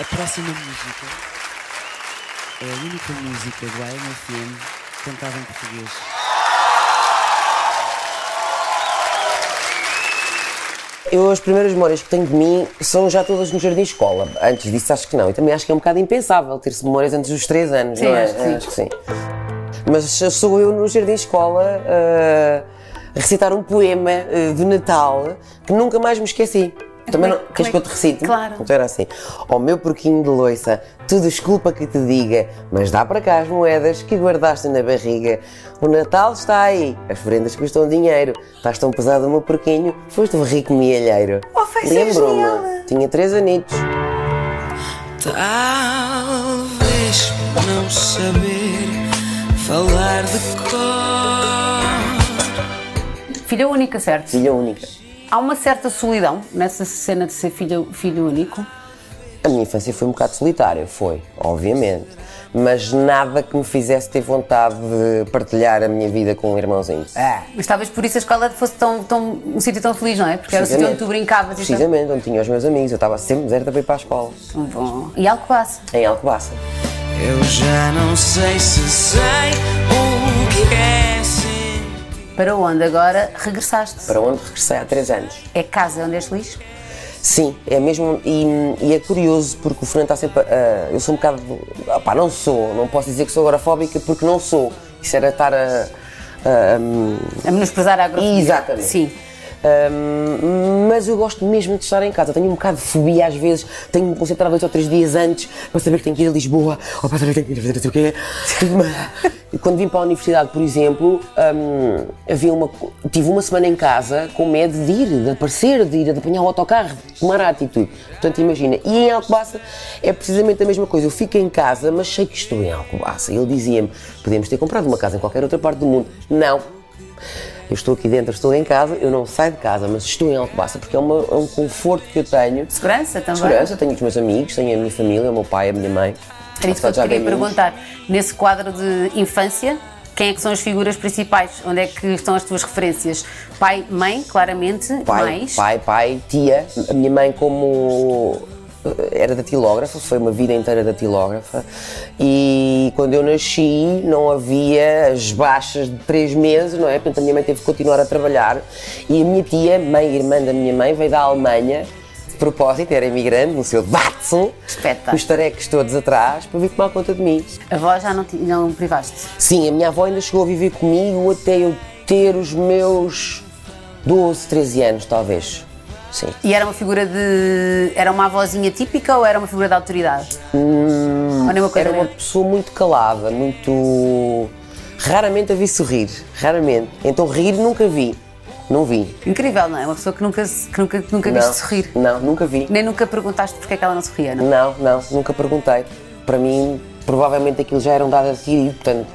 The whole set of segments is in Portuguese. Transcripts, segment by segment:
A próxima música é a única música do AMFM cantada em português. Eu, as primeiras memórias que tenho de mim são já todas no jardim escola. Antes disso, acho que não. E também acho que é um bocado impensável ter-se memórias antes dos 3 anos, Sim, não é? acho que sim. Acho que sim. Mas sou eu no jardim escola uh, a recitar um poema uh, de Natal que nunca mais me esqueci. Também é- não, queres que eu te recite? Claro. Então era assim: Ó meu porquinho de loiça, tu desculpa que te diga, mas dá para cá as moedas que guardaste na barriga. O Natal está aí, as prendas custam dinheiro. Estás tão pesado, meu porquinho, foste um rico mielheiro. Oh, genial. tinha três anitos. Talvez não saber falar de cor. Filha única, certo? Filha única. Há uma certa solidão nessa cena de ser filho, filho único. A minha infância foi um bocado solitária, foi, obviamente. Mas nada que me fizesse ter vontade de partilhar a minha vida com um irmãozinho. É. Mas talvez por isso a escola fosse tão, tão, um sítio tão feliz, não é? Porque era o sítio onde tu brincavas e. Precisamente, onde tinha os meus amigos. Eu estava sempre deserta para ir para a escola. Tão bom. E algo passa. Em Alcobaça. Eu já não sei se sei Para onde agora regressaste? Para onde regressei há três anos. É casa onde és feliz? Sim, é mesmo. E, e é curioso porque o Fernando está sempre. a- eu sou um bocado. Opá, não sou, não posso dizer que sou agorafóbica porque não sou. Isso era estar a. a- A menosprezar a agrofilia. Exatamente. Sim. Mas eu gosto mesmo de estar em casa. Tenho um bocado de fobia às vezes. Tenho que me concentrar dois ou três dias antes para saber que tenho que ir a Lisboa ou para saber que tenho que ir a fazer não sei o quê. Quando vim para a universidade, por exemplo, hum, havia uma, tive uma semana em casa com medo de ir, de aparecer, de ir, de apanhar o autocarro, de tomar a atitude. Portanto, imagina. E em Alcobaça é precisamente a mesma coisa. Eu fico em casa, mas sei que estou em Alcobaça. Ele dizia-me: podemos ter comprado uma casa em qualquer outra parte do mundo. Não. Eu estou aqui dentro, estou em casa, eu não saio de casa, mas estou em Alcobaça porque é, uma- é um conforto que eu tenho. Segurança também? Segurança, tenho os meus amigos, tenho a minha família, o meu pai, a minha mãe. Era isso que eu te queria perguntar. Nesse quadro de infância, quem é que são as figuras principais? Onde é que estão as tuas referências? Pai, mãe, claramente, Pai, mais. pai, pai, tia. A minha mãe, como era datilógrafa, foi uma vida inteira datilógrafa. E quando eu nasci, não havia as baixas de três meses, não é? Portanto, a minha mãe teve que continuar a trabalhar. E a minha tia, mãe e irmã da minha mãe, veio da Alemanha. De propósito, era imigrante, no seu Datsun, Espetáculo. os tarecos todos atrás, para vir tomar conta de mim. A avó já não, não privaste? Sim, a minha avó ainda chegou a viver comigo até eu ter os meus 12, 13 anos, talvez. Sim. E era uma figura de. Era uma avózinha típica ou era uma figura de autoridade? ou nem uma coisa Era uma nem- pessoa muito calada, muito. Raramente a vi sorrir, raramente. Então rir nunca vi. Não vi. Incrível, não é? Uma pessoa que nunca, que nunca, que nunca não, viste sorrir. Não, nunca vi. Nem nunca perguntaste porque é que ela não sorria, não? Não, não, nunca perguntei. Para mim, provavelmente aquilo já eram dados a rir, portanto,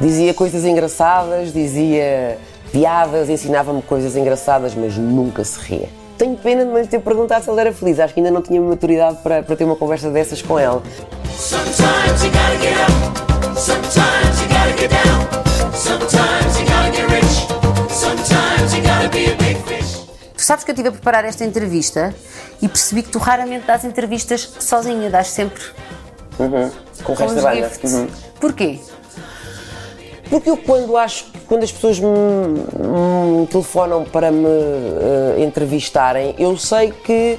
dizia coisas engraçadas, dizia piadas, ensinava-me coisas engraçadas, mas nunca se ria. Tenho pena de me ter perguntado se ela era feliz, acho que ainda não tinha maturidade para, para ter uma conversa dessas com ela. Sometimes you gotta get up. Sometimes you gotta get down. Sometimes you gotta get rich. Sometimes you gotta be a big fish. Tu sabes que eu estive a preparar esta entrevista e percebi que tu raramente dás entrevistas sozinha, dás sempre Com o resto da banda. Uhum. Porquê? Porque eu quando acho quando as pessoas me, me telefonam para me eh, entrevistarem, eu sei que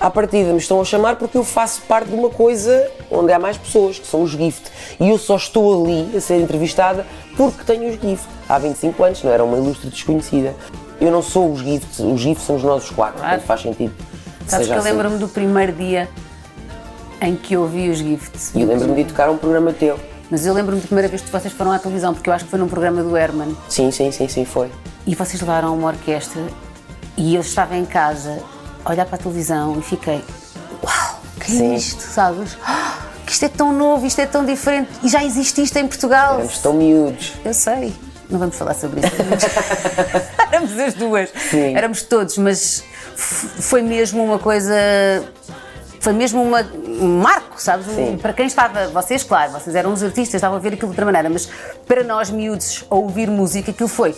à partida me estão a chamar porque eu faço parte de uma coisa onde há mais pessoas, que são os gift. E eu só estou ali a ser entrevistada porque tenho os gift. Há 25 anos, não era uma ilustre desconhecida. Eu não sou os gift, os gift nós os quatro, Claro. portanto faz sentido. Sabes que eu assim. lembro-me do primeiro dia em que eu vi os gifts. E eu lembro-me de tocar um programa teu. Mas eu lembro-me da primeira vez que vocês foram à televisão, porque eu acho que foi num programa do Herman. Sim, sim, sim, sim, foi. E vocês levaram uma orquestra e eu estava em casa a olhar para a televisão e fiquei, uau, que é Sim. isto, sabes? Ah, Que isto é tão novo, isto é tão diferente e já existe isto em Portugal. Éramos tão miúdos. Eu sei, não vamos falar sobre isso. Éramos as duas, Sim. éramos todos, mas foi mesmo uma coisa. Foi mesmo uma, um marco, sabes? Sim. Para quem estava, vocês, claro, vocês eram os artistas, estavam a ver aquilo de outra maneira, mas para nós miúdos, a ouvir música, aquilo foi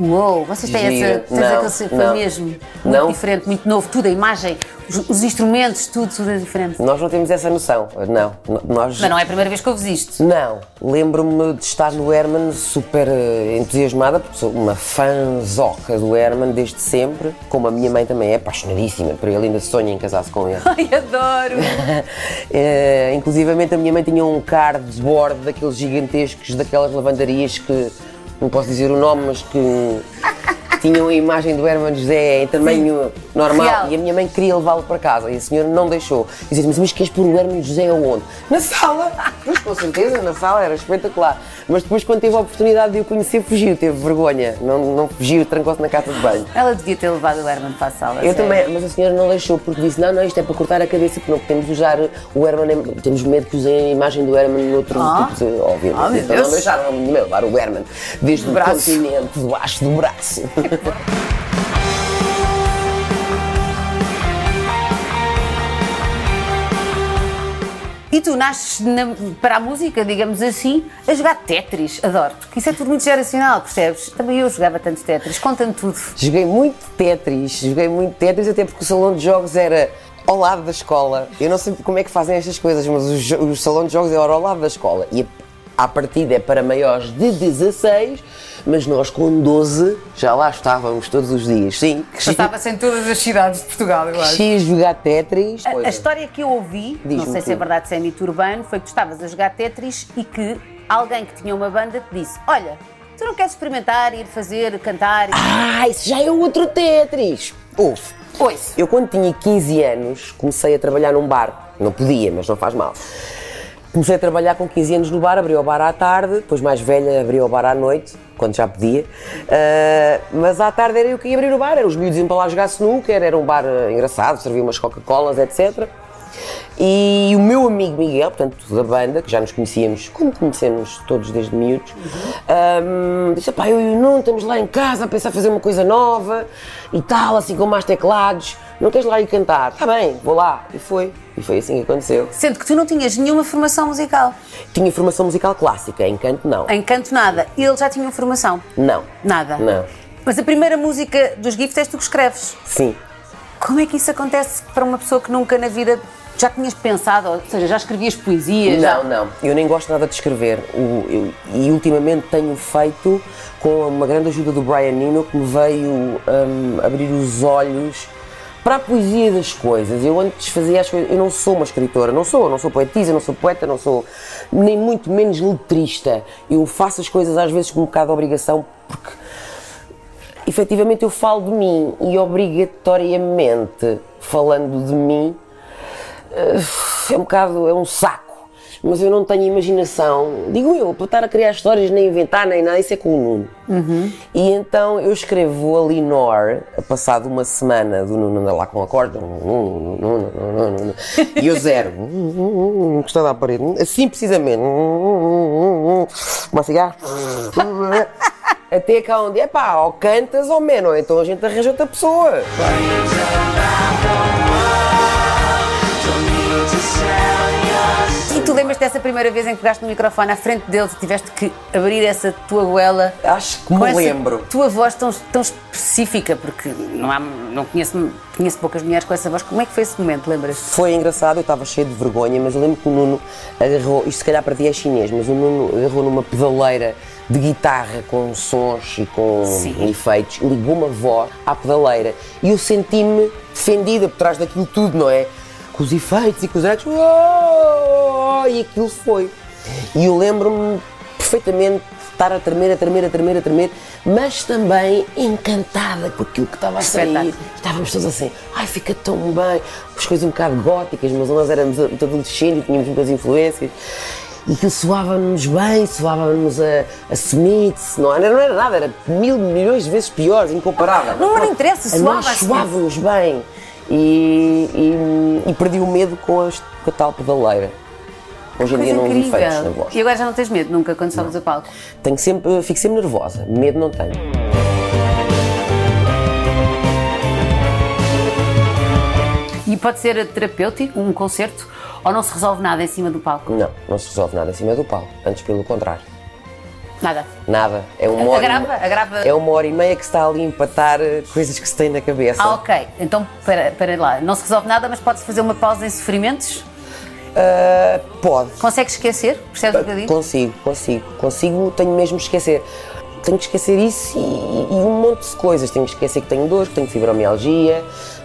Uou, vocês têm Gira. essa. Tens Não, aquele foi não. mesmo. Muito Não. diferente, muito novo, tudo, a imagem, os, os instrumentos, tudo, tudo é diferente. Nós não temos essa noção. Não. Nós. Mas não é a primeira vez que ouves isto. Não, lembro-me de estar no Herman super eh, entusiasmada, porque sou uma fanzoca do Herman desde sempre, como a minha mãe também é apaixonadíssima por ele, ainda sonha em casar-se com ele. Ai, adoro! Eh, inclusivamente a minha mãe tinha um cardboard daqueles gigantescos, daquelas lavandarias que não posso dizer o nome, mas que tinham a imagem do Herman José em tamanho normal Real. e a minha mãe queria levá-lo para casa e a senhora não deixou. E dizia mas, mas queres pôr o Herman José aonde? Na sala! Pois com certeza, na sala era espetacular. Mas depois quando teve a oportunidade de o conhecer fugiu, teve vergonha, não, não fugiu, trancou-se na casa de banho. Ela devia ter levado o Herman para a sala. Eu sério. também, mas a senhora não deixou porque disse: não, não, isto é para cortar a cabeça, porque não podemos usar o Herman, em- temos medo que usem a imagem do Herman noutro Ah. tipo de. Obviamente. Ah, meu então não deixaram levar o Herman desde o braço. continente, debaixo do braço. E tu nasces na- para a música, digamos assim, a jogar Tetris. Adoro, porque isso é tudo muito geracional, percebes? Também eu jogava tanto Tetris. Conta-me tudo. joguei muito Tetris, joguei muito Tetris, até porque o salão de jogos era ao lado da escola. Eu não sei como é que fazem estas coisas, mas o, o salão de jogos era ao lado da escola. E a partida é para maiores de 16, mas nós com 12 já lá estávamos todos os dias. Sim, Passava-se em todas as cidades de Portugal, eu acho. X jogar Tetris. A, a Pois história que eu ouvi, não sei se é verdade, se é mito urbano, foi que tu estavas a jogar Tetris e que alguém que tinha uma banda te disse: Olha, tu não queres experimentar, ir fazer, cantar? Ah, isso já é outro Tetris! Ouve, Ouça. eu quando tinha 15 anos comecei a trabalhar num bar. Não podia, mas não faz mal. Comecei a trabalhar com 15 anos no bar, abri o bar à tarde, depois mais velha abri o bar à noite, quando já podia. Ah, mas à tarde era eu que ia abrir o bar, eram os miúdos iam para lá jogar snooker, era um bar ah, engraçado, servia umas Coca-Colas, etc. E o meu amigo Miguel, portanto, da banda, que já nos conhecíamos, como conhecemos todos desde miúdos, ahm, disse: pá, eu e o Nuno estamos lá em casa a pensar fazer uma coisa nova e tal, assim com mais teclados, não queres lá ir cantar? Está bem, vou lá. E foi. E foi assim que aconteceu. Sendo que tu não tinhas nenhuma formação musical. Tinha formação musical clássica, em canto não. Em canto, nada. Ele já tinha formação. Não. Nada. Não. Mas a primeira música dos Gift és tu que escreves. Sim. Como é que isso acontece para uma pessoa que nunca na vida já tinhas pensado, ou seja, já escrevias poesias? já- Não, não. Eu nem gosto nada de escrever. O- eu- e ultimamente tenho feito com uma grande ajuda do Brian Eno, que me veio hum, abrir os olhos para a poesia das coisas. Eu antes fazia as coisas. Eu não sou uma escritora, não sou. Não sou poetisa, não sou poeta, não sou nem muito menos letrista. Eu faço as coisas às vezes com um bocado de obrigação, porque efetivamente eu falo de mim e obrigatoriamente falando de mim é um bocado, é um saco. Mas eu não tenho imaginação, digo eu, para estar a criar histórias, nem inventar, nem nada, isso é com o Nuno. E então eu escrevo a Linor, passado uma semana do Nuno andar lá com Nuno, Nuno, e eu zero, encostado à parede, assim precisamente, uma cigarra, até cá onde é pá, ou cantas ou menos, ou então a gente arranja outra pessoa. Tu lembras dessa primeira vez em que pegaste no microfone à frente deles e tiveste que abrir essa tua goela? Acho que me lembro. tua voz tão, tão específica, porque não, há, não conheço, conheço poucas mulheres com essa voz. Como é que foi esse momento, lembras? Foi engraçado, eu estava cheio de vergonha, mas eu lembro que o Nuno agarrou, isto se calhar para ti é chinês, mas o Nuno agarrou numa pedaleira de guitarra com sons e com Sim. efeitos, ligou uma voz à pedaleira e eu senti-me defendida por trás daquilo tudo, não é? Com os efeitos e com os ecos, "Oh!" e aquilo foi. E eu lembro-me perfeitamente de estar a tremer, a tremer, a tremer, a tremer, mas também encantada com aquilo que estava a sair. Estávamos todos assim, ai, fica tão bem, as coisas um bocado góticas, mas nós éramos muito adolescentes e tínhamos muitas influências. E aquilo soava-nos bem, soava-nos a, a Smiths, não era, não era nada, era mil milhões de vezes pior, incomparável. Não, não interessa, A soava nós a Smiths. soava-nos bem. E, e, e perdi o medo com a, com a tal pedaleira. Hoje em dia não vi feitos na incrível. voz. E agora já não tens medo nunca quando sobes a palco? Tenho sempre, fico sempre nervosa, medo não tenho. E pode ser terapêutico, um concerto, ou não se resolve nada em cima do palco? Não, não se resolve nada em cima do palco, antes pelo contrário. Nada. Nada. É uma hora, Agrava? Agrava? É uma hora e meia que se está ali a empatar eh, coisas que se tem na cabeça. Ah, ok. Então, para, para lá. Não se resolve nada, mas pode-se fazer uma pausa em sofrimentos? Ah, pode. Consegues esquecer? Percebes o que eu digo? Consigo, consigo, consigo, tenho mesmo que esquecer. Tenho que esquecer isso e, e um monte de coisas. Tenho que esquecer que tenho dor, que tenho fibromialgia,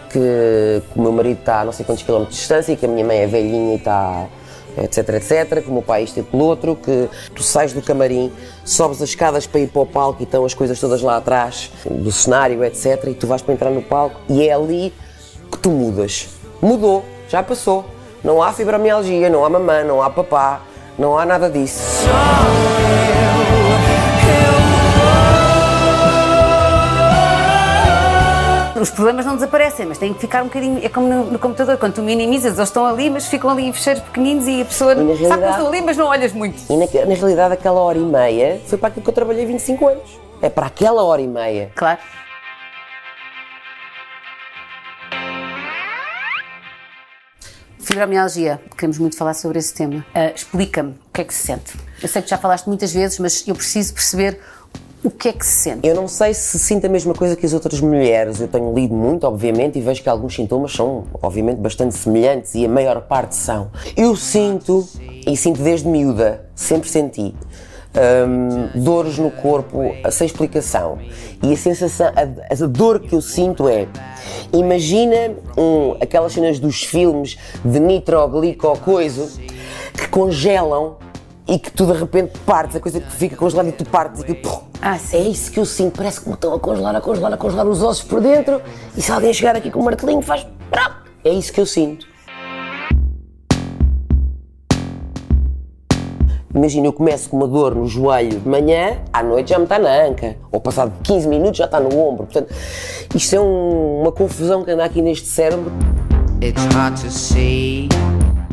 que, que o meu marido está a não sei quantos quilómetros de distância, que a minha mãe é velhinha e está etc, etc, que o meu pai isto e pelo outro, que tu sais do camarim, sobes as escadas para ir para o palco e estão as coisas todas lá atrás, do cenário, etc, e tu vais para entrar no palco e é ali que tu mudas. Mudou, já passou. Não há fibromialgia, não há mamã, não há papá, não há nada disso. Os problemas não desaparecem, mas têm que ficar um bocadinho. É como no, no computador, quando tu minimizas, eles estão ali, mas ficam ali em fecheiros pequeninos e a pessoa na sabe que estão ali, mas não olhas muito. E na, na realidade aquela hora e meia foi para aquilo que eu trabalhei 25 anos. É para aquela hora e meia. Claro. Fibromialgia, queremos muito falar sobre esse tema. Ah, Explica-me o que é que se sente. Eu sei que já falaste muitas vezes, mas eu preciso perceber o que é que se sente. Eu não sei se sinto a mesma coisa que as outras mulheres. Eu tenho lido muito, obviamente, e vejo que alguns sintomas são, obviamente, bastante semelhantes e a maior parte são. Eu sinto, e sinto desde miúda, sempre senti, hum, dores no corpo sem explicação. E a sensação, a, a dor que eu sinto é. Imagina um, aquelas cenas dos filmes de nitroglico coisa que congelam e que tu de repente partes, a coisa que fica congelada e tu partes e que Ah, sim. é isso que eu sinto, parece que me estão a congelar, a congelar, a congelar os ossos por dentro e se alguém chegar aqui com um martelinho faz. É isso que eu sinto. Imagina, eu começo com uma dor no joelho de manhã, à noite já me está na anca, ou passado 15 minutos já está no ombro. Portanto, isto é um- uma confusão que anda aqui neste cérebro. It's hard to see.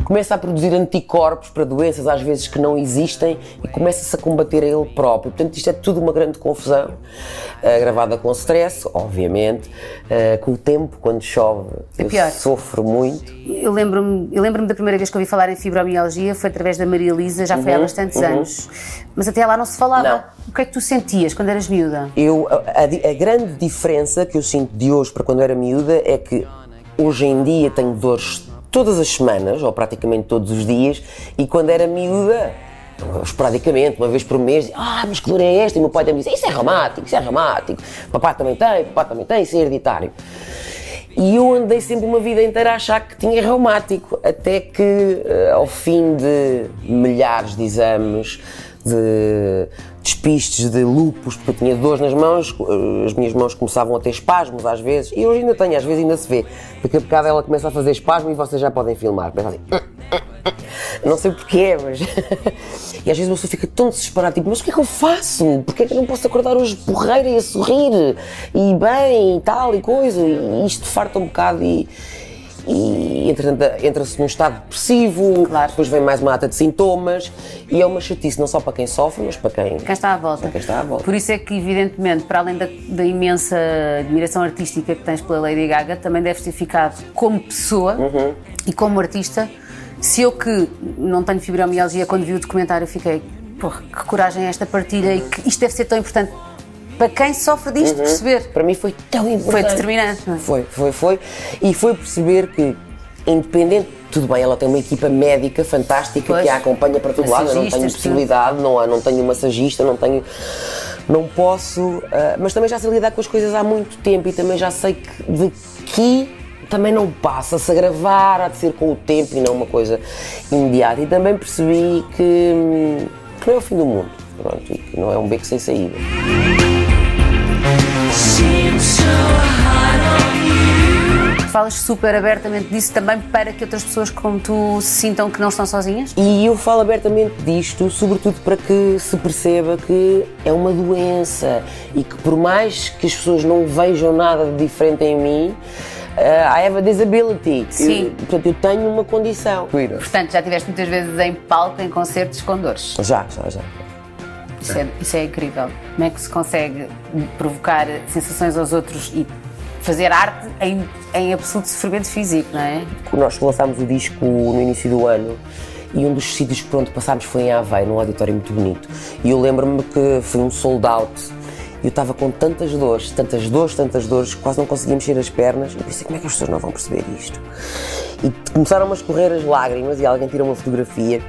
Começa a produzir anticorpos para doenças às vezes que não existem e começa-se a combater a ele próprio. Portanto, isto é tudo uma grande confusão, eh, gravada com stress, obviamente, eh, com o tempo, quando chove, eu É pior. sofro muito. Eu lembro-me eu lembro da primeira vez que ouvi falar em fibromialgia, foi através da Maria Elisa, já foi há bastantes anos. Mas até lá não se falava. Não. O que é que tu sentias quando eras miúda? Eu, a, a a grande diferença que eu sinto de hoje para quando era miúda é que hoje em dia tenho dores todas as semanas, ou praticamente todos os dias, e quando era miúda, esporadicamente, uma vez por mês, ah, mas que dor é esta? E o meu pai também dizia, isso é reumático, isso é reumático, papai também tem, papai também tem, isso é hereditário. E eu andei sempre uma vida inteira a achar que tinha reumático, até que eh, ao fim de milhares de exames, de despistes de lupus, porque eu tinha dores nas mãos, eh, as minhas mãos começavam a ter espasmos às vezes, e hoje ainda tenho, às vezes ainda se vê. Daqui a bocado ela começa a fazer espasmo e vocês já podem filmar. Assim, não sei porquê, mas. e às vezes você fica tão desesperado, tipo, mas o que é que eu faço? Porquê é que eu não posso acordar hoje porreira e a sorrir? E bem, e tal, e coisa? E isto farta um bocado e. E entretanto, entra-se num estado depressivo, Claro. depois vem mais uma data de sintomas, e é uma chatice não só para quem sofre, mas para quem. Quem está à volta. Para quem está à volta. Por isso é que, evidentemente, para além da, da imensa admiração artística que tens pela Lady Gaga, também deves ter ficado como pessoa Uhum. e como artista. Se eu que não tenho fibromialgia, quando vi o documentário, fiquei, porra, que coragem é esta partilha e que isto deve ser tão importante para quem sofre disto perceber. Para mim foi tão importante. Foi determinante, não é? Foi, foi, foi. E foi perceber que, independente, tudo bem, ela tem uma equipa médica fantástica Pois. que a acompanha para todo lado. Eu não tenho possibilidade, não, há- não tenho massagista, não tenho. Não posso. ah, mas também já sei lidar com as coisas há muito tempo e também já sei que daqui também não passa-se a gravar, há de ser com o tempo e não uma coisa imediata. E também percebi que, hum, que não é o fim do mundo. Pronto, e que não é um beco sem saída. Falas super abertamente disso também para que outras pessoas como tu se sintam que não estão sozinhas? E eu falo abertamente disto, sobretudo para que se perceba que é uma doença e que por mais que as pessoas não vejam nada de diferente em mim, uh, I have a disability. Sim. Eu, portanto, eu tenho uma condição. Portanto, já estiveste muitas vezes em palco, em concertos com dores. Já, já, já. Isso é, isso é incrível. Como é que se consegue provocar sensações aos outros e fazer arte em, em absoluto sofrimento físico, não é? Nós lançámos o disco no início do ano E um dos sítios por onde passámos foi em Aveiro, num auditório muito bonito. E eu lembro-me que foi um sold out. Eu estava com tantas dores, tantas dores, tantas dores, quase não conseguia mexer as pernas. E pensei, como é que as pessoas não vão perceber isto? E começaram a escorrer as lágrimas e alguém tirou uma fotografia.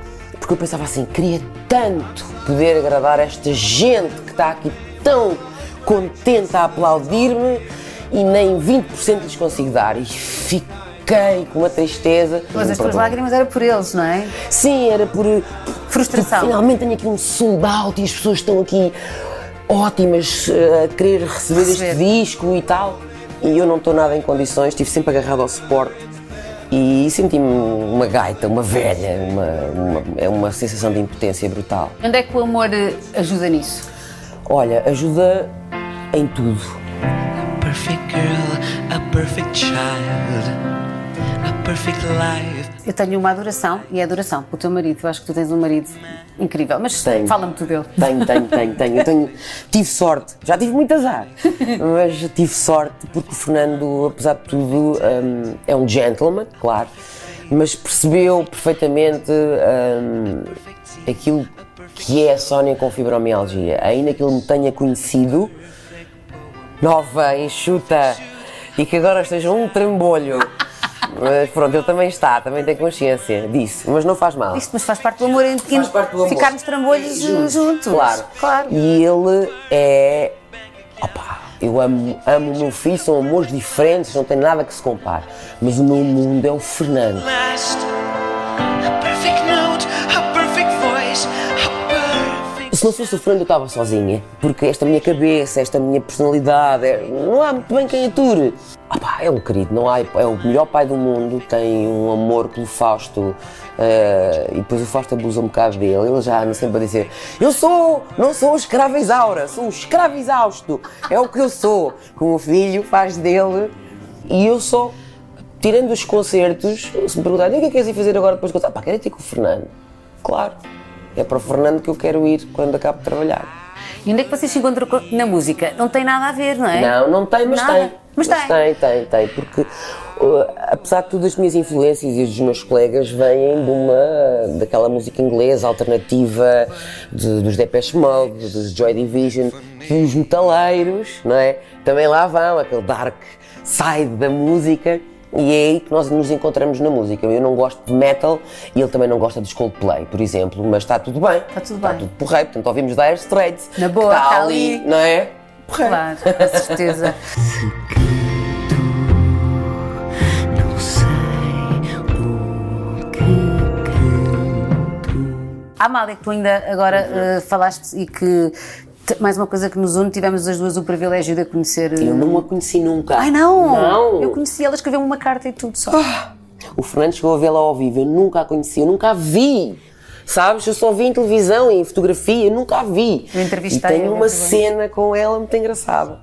Porque eu pensava assim, queria tanto poder agradar esta gente que está aqui tão contente a aplaudir-me e nem 20% lhes consigo dar. E fiquei com uma tristeza. Mas as tuas lágrimas eram por eles, não é? Sim, era por. Frustração. Finalmente tenho aqui um sold out e as pessoas estão aqui ótimas eh, a querer receber, Receber. este disco e tal. E eu não estou nada em condições, estive sempre agarrado ao suporte e senti-me uma gaita, uma velha, uma, uma- é uma sensação de impotência brutal. Onde é que o amor eh, ajuda nisso? Olha, ajuda em tudo. A perfect girl, a perfect child, a perfect life. Eu tenho uma adoração e é adoração pelo teu marido. Eu acho que tu tens um marido incrível. Mas fala-me tu dele. Tenho, tenho, tenho, tenho. Eu tenho, tive sorte, já tive muito azar, mas tive sorte porque o Fernando, apesar de tudo, hum, é um gentleman, claro, mas percebeu perfeitamente hum, aquilo que é a Sónia com fibromialgia. Ainda que ele me tenha conhecido, nova, enxuta, e que agora esteja um trambolho. Mas pronto, ele também está, também tem consciência disso, mas não faz mal. Isto mas faz parte do amor em amor. ficarmos trambolhos Juntos, juntos. Claro. Claro. E ele é. Opa, eu amo, amo o meu filho, são amores diferentes, não tem nada que se compare. Mas o meu mundo é o Fernando. Se não fosse o Fernando, eu estava sozinha. Porque esta minha cabeça, esta minha personalidade, é- não há muito bem quem ature. Opa, é um querido, não há, é o melhor pai do mundo, tem um amor pelo Fausto. eh, e depois o Fausto abusa um bocado dele. Ele já anda sempre a dizer: Eu sou, não sou escravo Isaura, sou um escravo exausto. É o que eu sou. Como o filho faz dele. E eu só, tirando os concertos, se me perguntarem o que é que queres ir fazer agora depois de concertos? Pá, quero ir ter com o Fernando. Claro. É para o Fernando que eu quero ir quando acabo de trabalhar. E onde é que vocês se encontram co- na música? Não tem nada a ver, não é? Não, não tem, mas Nada. tem. Mas tem. tem, tem, tem, porque uh, apesar de tudo as minhas influências e dos meus colegas vêm de uma daquela música inglesa alternativa de- dos Depeche Mode, dos Joy Division, que os metaleiros, não é? Também lá vão, aquele dark side da música. E é aí que nós nos encontramos na música. Eu não gosto de metal e ele também não gosta de Coldplay, por exemplo, mas está tudo bem. Está tudo Está bem. tudo porreiro, portanto ouvimos Dire Straits. Na boa, está está ali, ali. não é? Porreiro. Claro, com certeza. Não sei o que Amália, tu ainda agora eh, falaste e que, mais uma coisa que nos une, tivemos as duas o privilégio de a conhecer. eh, Eu não a conheci nunca. Ai não! Não! Eu conheci ela, escreveu uma carta e tudo só. O Fernando chegou a vê-la ao vivo, eu nunca a conheci, eu nunca a vi. Sabes? Eu só vi em televisão e em fotografia, eu nunca a vi. Eu e entrevistei-a, tenho uma cena com ela muito engraçada.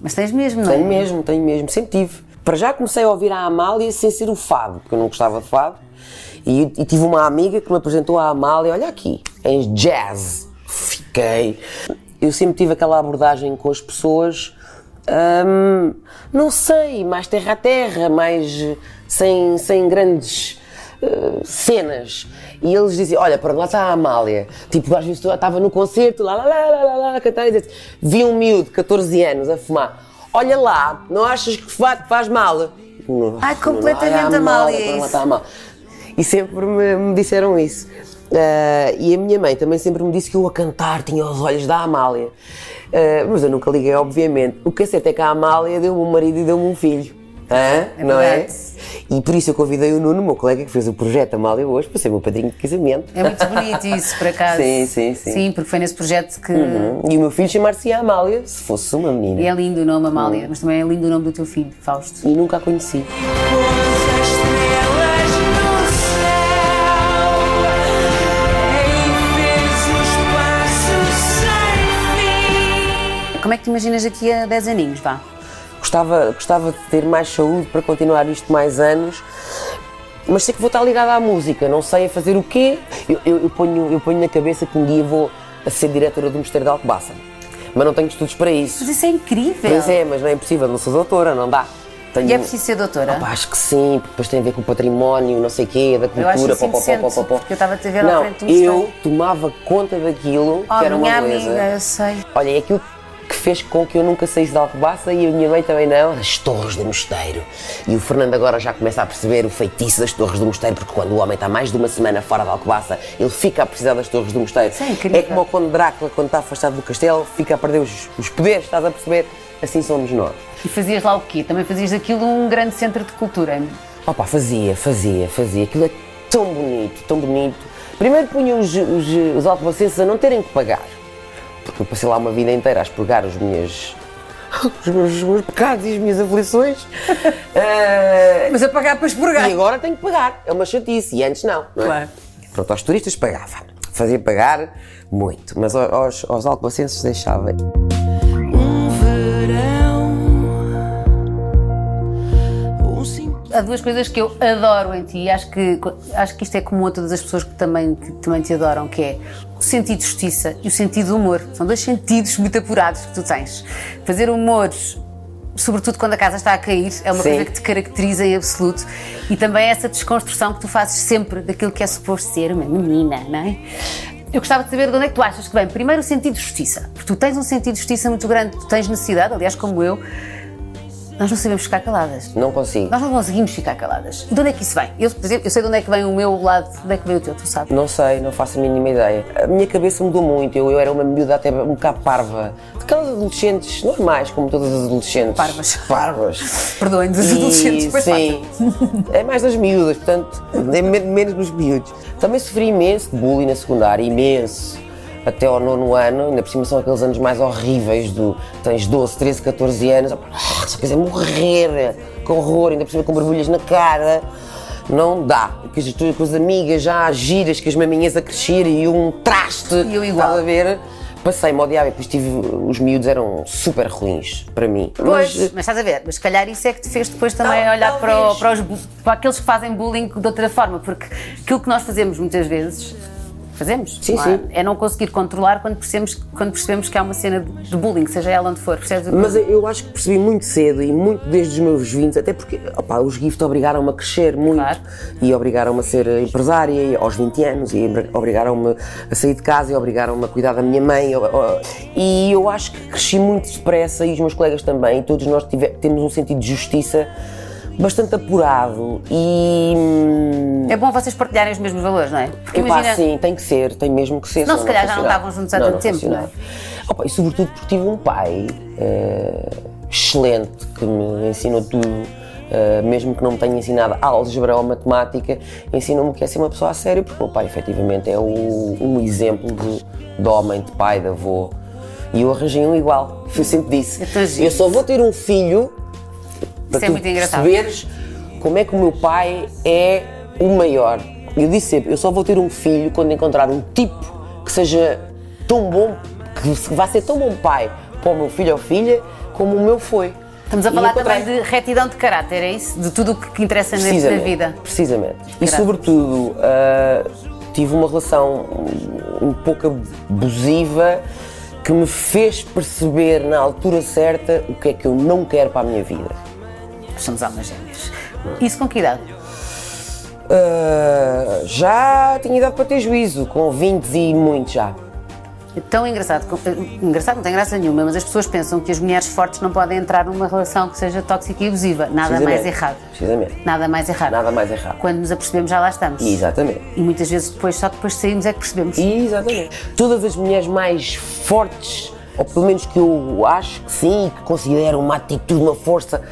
Mas tens mesmo, não é? Tenho mesmo, tenho mesmo, sempre tive. Para já comecei a ouvir a Amália sem ser o fado, porque eu não gostava de fado. E, e tive uma amiga que me apresentou a Amália, olha aqui, em jazz. Fiquei. Eu sempre tive aquela abordagem com as pessoas, hum, não sei, mais terra a terra, mais eh, sem, sem grandes eh, cenas. E eles diziam, olha, para lá está a Amália. Tipo, às vezes estava no concerto, lá, lá, lá, lá, lá, lá, cantar e vi um miúdo de 14 anos a fumar. Olha lá, não achas que fa- faz mal? Não, Ai, completamente a Amália, lá isso. a Amália. E sempre me, me disseram isso. Ah, e a minha mãe também sempre me disse que eu a cantar tinha os olhos da Amália. Ah, mas eu nunca liguei, obviamente. O que é certo é que a Amália deu-me um marido e deu-me um filho. Hã? não é? E por isso eu convidei o Nuno, meu colega que fez o projeto Amália hoje, para ser meu padrinho de casamento. É muito bonito isso, por acaso. Sim, sim, sim. Sim, porque foi nesse projeto que. Uhum. E o meu filho chamar-se Amália, se fosse uma menina. E é lindo o nome, Amália, mas também é lindo o nome do teu filho, Fausto. E nunca a conheci. Te imaginas daqui a 10 aninhos, vá? Gostava, gostava de ter mais saúde para continuar isto mais anos, mas sei que vou estar ligada à música, não sei a fazer o quê. Eu, eu- eu ponho, eu ponho na cabeça que um dia vou a ser diretora do Mosteiro de Alcobaça, mas não tenho estudos para isso. Mas isso é incrível! Pois é, mas não é impossível, não sou doutora, não dá. tenho- E é preciso ser doutora? Opa, acho que sim, porque depois tem a ver com o património, não sei o quê, da Eu acho cultura, pó, pó, pó, pó, pó, porque eu estava-te a ver à Não, frente de um eu tomava conta daquilo, Oh, que era minha uma beleza. amiga, eu sei. Olha, é aquilo que fez com que eu nunca saísse de Alcobaça e a minha mãe também não, as torres do mosteiro. E o Fernando agora já começa a perceber o feitiço das torres do mosteiro, porque quando o homem está mais de uma semana fora de Alcobaça, ele fica a precisar das torres do mosteiro. Isso é incrível. como o Conde Drácula, quando está afastado do castelo, fica a perder os, os poderes, estás a perceber? Assim somos nós. E fazias lá o quê? Também fazias daquilo um grande centro de cultura. Opa, fazia, fazia, fazia. Aquilo é tão bonito, tão bonito. Primeiro punha os, os, os alcobacenses a não terem que pagar. Porque eu passei lá uma vida inteira a expurgar os meus, os meus, os meus pecados e as minhas aflições. Ah, Mas a pagar para expurgar. e agora tenho que pagar. É uma chatice. E antes não. não é? Claro. Pronto, aos turistas pagava. Fazia pagar muito. Mas aos, aos alcobacenses deixava. Um verão. Há duas coisas que eu adoro em ti e acho que, acho que isto é comum a todas as pessoas que também, que também te adoram, que é o sentido de justiça e o sentido do humor. São dois sentidos muito apurados que tu tens. Fazer humor, sobretudo quando a casa está a cair, é uma Sim. coisa que te caracteriza em absoluto. E também essa desconstrução que tu fazes sempre daquilo que é suposto ser uma menina, não é? Eu gostava de saber de onde é que tu achas que vem. Primeiro, o sentido de justiça. Porque tu tens um sentido de justiça muito grande, tu tens necessidade, aliás, como eu, nós não sabemos ficar caladas. Não consigo. Nós não conseguimos ficar caladas. De onde é que isso vem? Eu, por exemplo, eu sei de onde é que vem o meu lado, de onde é que vem o teu, tu sabes? Não sei, não faço a mínima ideia. A minha cabeça mudou muito. Eu, eu era uma miúda até um bocado parva. Daquelas adolescentes normais, como todas as adolescentes. Parvas. Parvas. Perdoem-nos os E, adolescentes, depois Sim. É mais das miúdas, portanto, é me- menos dos miúdos. Também sofri imenso de bullying na secundária, imenso. Até ao nono ano, ainda por cima são aqueles anos mais horríveis do tens 12, 13, 14 anos, ah, só quer dizer morrer, com horror, ainda por cima com borbulhas na cara. Não dá. Com as, com as amigas já giras, com as maminhas a crescer e um traste. E eu igual. A ver? Passei-me a odiar e depois tive. Os miúdos eram super ruins para mim. Pois, Mas, mas, estás a ver, mas se calhar isso é que te fez depois também Tal- olhar para, o- para, os, para aqueles que fazem bullying de outra forma, porque aquilo que nós fazemos muitas vezes, fazemos, Sim, não sim. É? é não conseguir controlar quando percebemos, quando percebemos que há uma cena de bullying, seja ela onde for, percebes? Mas eu acho que percebi muito cedo e muito desde os meus 20, até porque opá, os gift obrigaram-me a crescer muito Claro. e obrigaram-me a ser empresária aos 20 anos e obrigaram-me a sair de casa e obrigaram-me a cuidar da minha mãe. E eu acho que cresci muito depressa e os meus colegas também, e todos nós tive- temos um sentido de justiça bastante apurado e. hum, É bom vocês partilharem os mesmos valores, não é? Porque Epá, sim, tem que ser, tem mesmo que ser. Senão se calhar, já não estavam juntos há tanto tempo, não Opa, e sobretudo porque tive um pai eh, excelente que me ensinou tudo, eh, mesmo que não me tenha ensinado álgebra ou matemática, ensinou-me que é ser uma pessoa a sério, porque o meu pai efetivamente é o- um exemplo de, de homem, de pai, de avô. E eu arranjei um igual. Eu sempre disse: Eu giro. eu só vou ter um filho para Isso é muito engraçado. perceberes como é que o meu pai é o maior. Eu disse sempre, eu só vou ter um filho quando encontrar um tipo que seja tão bom, que vai ser tão bom pai para o meu filho ou filha como o meu foi. Estamos a falar também de retidão de caráter, é isso? De tudo o que interessa nesta Precisamente, vida. Precisamente. E sobretudo, ah, tive uma relação um pouco abusiva que me fez perceber na altura certa o que é que eu não quero para a minha vida. Somos almas gêmeas. Isso com que idade? Ah, já tinha idade para ter juízo, com 20 e muito já. É tão engraçado. com- Engraçado não tem graça nenhuma, mas as pessoas pensam que as mulheres fortes não podem entrar numa relação que seja tóxica e abusiva. Nada mais errado. Precisamente. Nada mais errado. Nada mais errado. Quando nos apercebemos, já lá estamos. Exatamente. E muitas vezes depois, só depois de sairmos é que percebemos. Exatamente. Todas as mulheres mais fortes, ou pelo menos que eu acho que sim, que consideram uma atitude, uma força,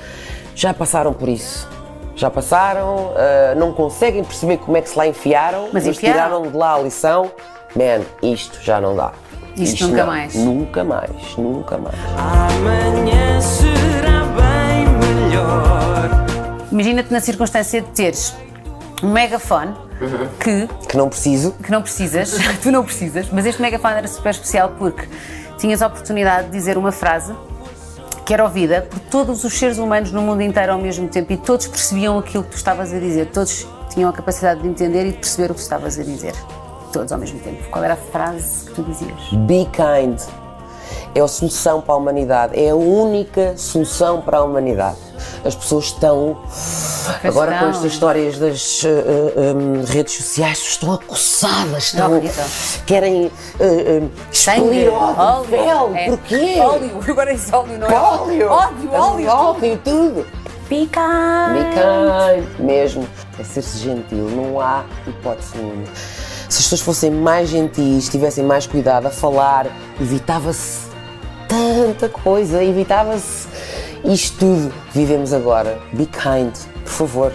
já passaram por isso. Já passaram, ah, não conseguem perceber como é que se lá enfiaram, Mas enfiaram. tiraram de lá a lição. Man, isto já não dá. Isto nunca não. mais. Nunca mais, nunca mais. Amanhã será bem melhor. Imagina-te na circunstância de teres um megafone que Que não preciso. que não precisas, tu não precisas, mas este megafone era super especial porque tinhas a oportunidade de dizer uma frase que era ouvida por todos os seres humanos no mundo inteiro ao mesmo tempo e todos percebiam aquilo que tu estavas a dizer, todos tinham a capacidade de entender e de perceber o que tu estavas a dizer. Todos ao mesmo tempo. Qual era a frase que tu dizias? Be kind. É a solução para a humanidade, é a única solução para a humanidade. As pessoas estão, agora com estas histórias das eh, eh, hum, redes sociais, estão acossadas, estão, querem eh, eh, expelir ódio, véu, É. porquê? Óleo, agora é óleo, não é? Óleo! Ódio, óleo. Ódio, tudo! Pica! Be kind, mesmo. É ser-se gentil, não há hipótese nenhuma. Se as pessoas fossem mais gentis, tivessem mais cuidado a falar, evitava-se tanta coisa, evitava-se isto tudo vivemos agora. Be kind, por favor.